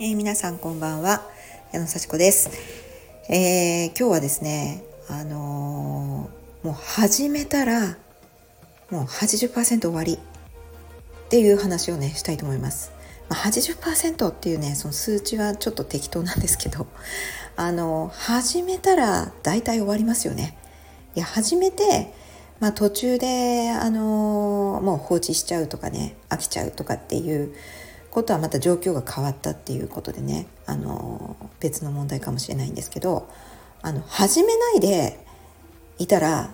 えー、皆さんこんばんは。矢野幸子です、えー、今日はですねあのー、もう始めたらもう80%終わりっていう話をねしたいと思います、まあ、80%っていうねその数値はちょっと適当なんですけどあの始めたら大体終わりますよね。いや始めてまあ、途中で、あのもう放置しちゃうとかね飽きちゃうとかっていうことはまた状況が変わったっていうことでね、あの別の問題かもしれないんですけどあの始めないでいたら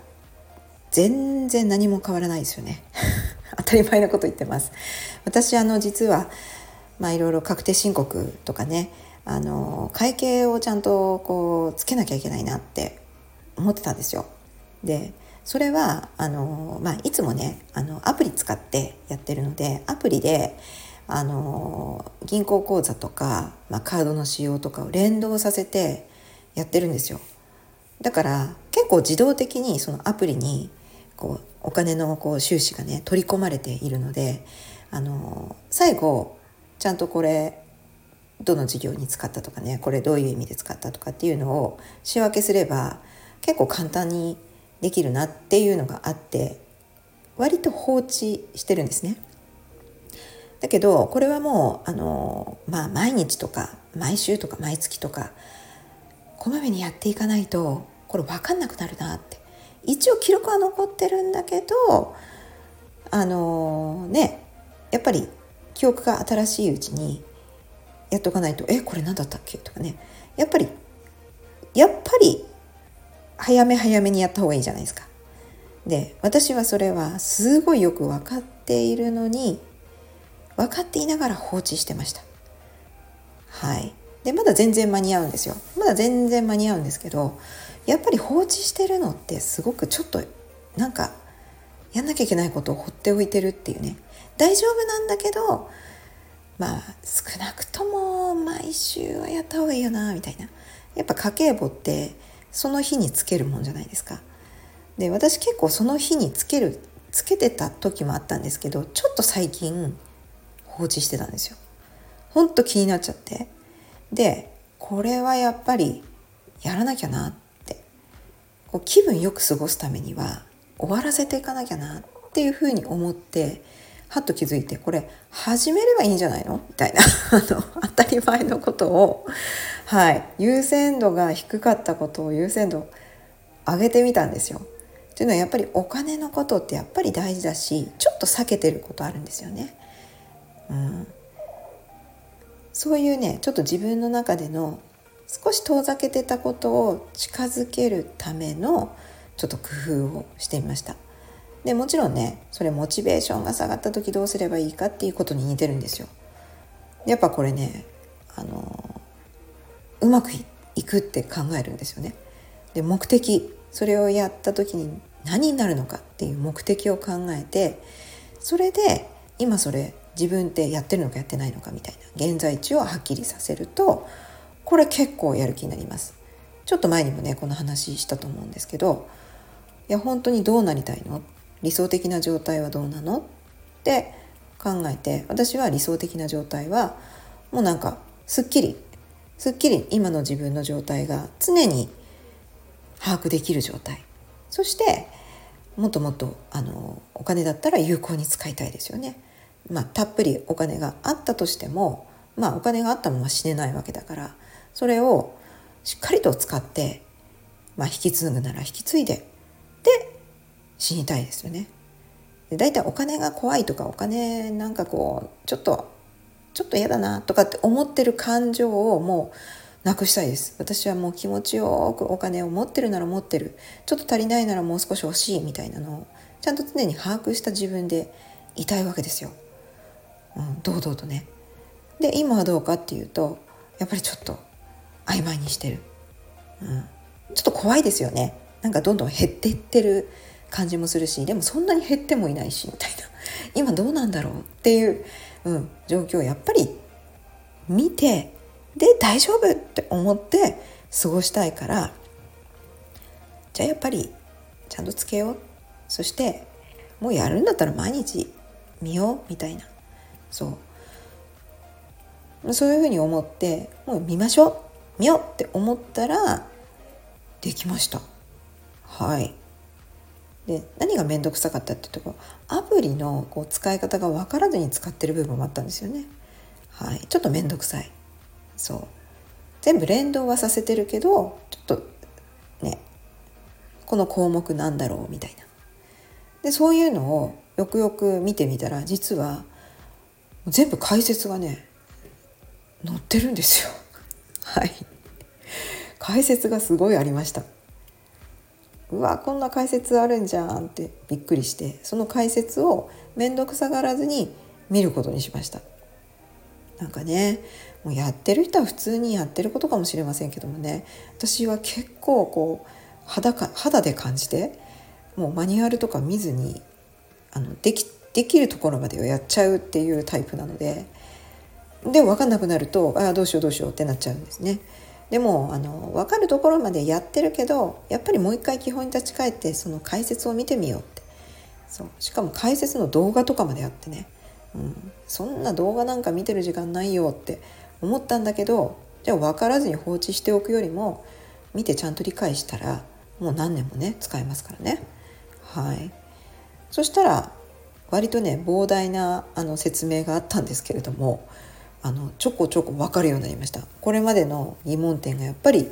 全然何も変わらないですよね。当たり前のこと言ってます。私あの実はまあいろいろ確定申告とかねあの会計をちゃんとこうつけなきゃいけないなって思ってたんですよ。でそれはあの、まあ、いつもねあのアプリ使ってやってるのでアプリであの銀行口座とか、まあ、カードの使用とかを連動させてやってるんですよだから結構自動的にそのアプリにこうお金のこう収支がね取り込まれているのであの最後ちゃんとこれどの事業に使ったとかねこれどういう意味で使ったとかっていうのを仕分けすれば結構簡単にできるなっていうのがあって割と放置してるんですね。だけどこれはもうあの、まあ、毎日とか毎週とか毎月とかこまめにやっていかないとこれ分かんなくなるなって一応記録は残ってるんだけどあのねやっぱり記憶が新しいうちにやっとかないと「えこれ何だったっけ?」とかねやっぱりやっぱり早め早めにやった方がいいじゃないですか。で私はそれはすごいよく分かっているのに分かっていながら放置してました。はい。で、まだ全然間に合うんですよ。まだ全然間に合うんですけど、やっぱり放置してるのってすごくちょっとなんかやんなきゃいけないことを放っておいてるっていうね。大丈夫なんだけど、まあ少なくとも毎週はやった方がいいよな、みたいな。やっぱ家計簿ってその日につけるもんじゃないですか。で、私結構その日につける、つけてた時もあったんですけど、ちょっと最近放置してたんですよ。ほんと気になっちゃって。で、これはやっぱりやらなきゃなって。こう気分よく過ごすためには終わらせていかなきゃなっていうふうに思って、はっと気づいて、これ始めればいいんじゃないの？みたいな、あの、当たり前のことを、はい、優先度が低かったことを優先度上げてみたんですよ。というのはやっぱりお金のことってやっぱり大事だしちょっと避けてることあるんですよね。うん、そういうねちょっと自分の中での少し遠ざけてたことを近づけるためのちょっと工夫をしてみました。でもちろんねそれモチベーションが下がった時どうすればいいかっていうことに似てるんですよ。やっぱこれねあのうまくいくって考えるんですよね。で目的それをやった時に何になるのかっていう目的を考えてそれで今それ自分ってやってるのかやってないのかみたいな。現在地をはっきりさせるとこれ結構やる気になります。ちょっと前にもねこの話したと思うんですけどいや本当にどうなりたいの？理想的な状態はどうなの？って考えて私は理想的な状態はもうなんかすっきりすっきり今の自分の状態が常に把握できる状態。そしてもっともっとあのお金だったら有効に使いたいですよね。まあ、たっぷりお金があったとしても、まあ、お金があったまま死ねないわけだからそれをしっかりと使って、まあ、引き継ぐなら引き継いでで死にたいですよね。で大体お金が怖いとかお金なんかこうちょっとちょっと嫌だなとかって思ってる感情をもうなくしたいです私はもう気持ちよくお金を持ってるなら持ってるちょっと足りないならもう少し欲しいみたいなのをちゃんと常に把握した自分でいたいわけですよ。うん、堂々とね。で今はどうかっていうとやっぱりちょっと曖昧にしてる、うん、ちょっと怖いですよね。なんかどんどん減っていってる感じもするしでもそんなに減ってもいないしみたいな。今どうなんだろうっていう、うん、状況をやっぱり見てで大丈夫って思って過ごしたいからじゃあやっぱりちゃんとつけよう。そしてもうやるんだったら毎日見ようみたいな。そう。そういうふうに思ってもう見ましょう。見ようって思ったらできました。はい。で何が面倒くさかったってとこアプリのこう使い方が分からずに使ってる部分もあったんですよね。はい。ちょっと面倒くさい。そう。全部連動はさせてるけどちょっとね。この項目なんだろうみたいな。でそういうのをよくよく見てみたら実は全部解説がね載ってるんですよ。はい。解説がすごいありました。うわこんな解説あるんじゃんってびっくりしてその解説を面倒くさがらずに見ることにしました。なんかねもうやってる人は普通にやってることかもしれませんけどもね私は結構こう肌か肌で感じてもうマニュアルとか見ずにあのできできるところまでをやっちゃうっていうタイプなのでで分かんなくなるとああどうしようどうしようってなっちゃうんですね。でもあの分かるところまでやってるけどやっぱりもう一回基本に立ち返ってその解説を見てみようって。そう。しかも解説の動画とかまであってね、うん、そんな動画なんか見てる時間ないよって思ったんだけどじゃあ分からずに放置しておくよりも見てちゃんと理解したらもう何年もね使えますからね。はい。そしたら割とね膨大なあの説明があったんですけれどもあのちょこちょこ分かるようになりました。これまでの疑問点がやっぱり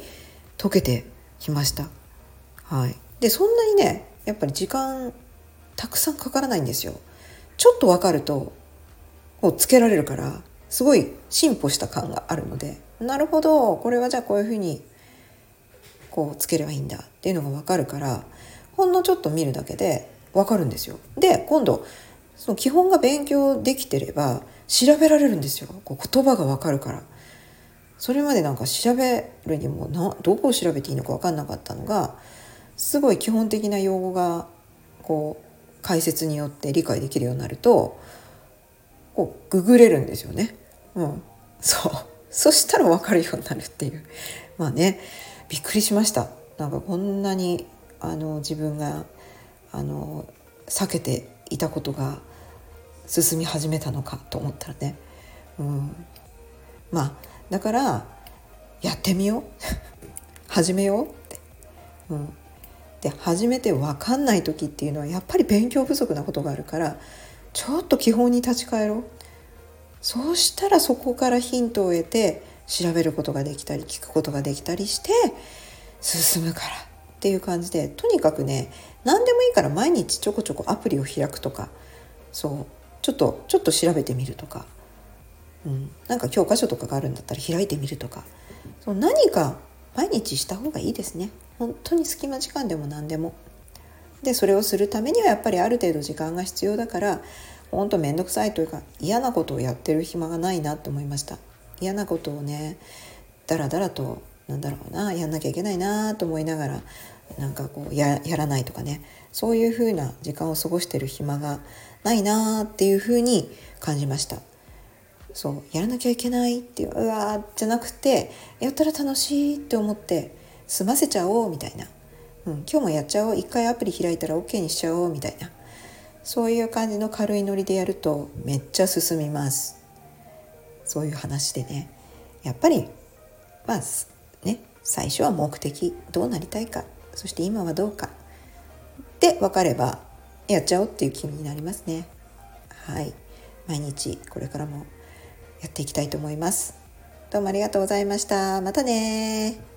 解けてきました。はい。でそんなにねやっぱり時間たくさんかからないんですよ。ちょっと分かるとこうつけられるからすごい進歩した感があるのでなるほどこれはじゃあこういうふうにこうつければいいんだっていうのが分かるからほんのちょっと見るだけで分かるんですよ。で今度その基本が勉強できてれば調べられるんですよ。こう言葉が分かるから。それまでなんか調べるにもなどこを調べていいのか分かんなかったのがすごい基本的な用語がこう解説によって理解できるようになるとこうググれるんですよね。うん、そう。そしたら分かるようになるっていう。まあねびっくりしました。なんかこんなにあの自分があの避けていたことが進み始めたのかと思ったらね、うん、まあだからやってみよう。始めようって。うん、で初めて分かんない時っていうのはやっぱり勉強不足なことがあるからちょっと基本に立ち返ろう。そうしたらそこからヒントを得て調べることができたり聞くことができたりして進むからっていう感じでとにかくね何でもいいから毎日ちょこちょこアプリを開くとか。そう。ちょっとちょっと調べてみるとか、うん、なんか教科書とかがあるんだったら開いてみるとか。そう何か毎日した方がいいですね。本当に隙間時間でも何でも。でそれをするためにはやっぱりある程度時間が必要だから本当面倒くさいというか嫌なことをやってる暇がないなと思いました。嫌なことをねだらだらとなんだろうなやんなきゃいけないなと思いながらなんかこうやらないとかね。そういう風な時間を過ごしてる暇がないなっていう風に感じました。そうやらなきゃいけないっていううわーじゃなくてやったら楽しいって思って済ませちゃおうみたいな、うん、今日もやっちゃおう一回アプリ開いたら OK にしちゃおうみたいな。そういう感じの軽いノリでやるとめっちゃ進みます。そういう話でね。やっぱりまあね最初は目的どうなりたいか。そして今はどうか。で分かればやっちゃおうっていう気になりますね。はい。毎日これからもやっていきたいと思います。どうもありがとうございました。またね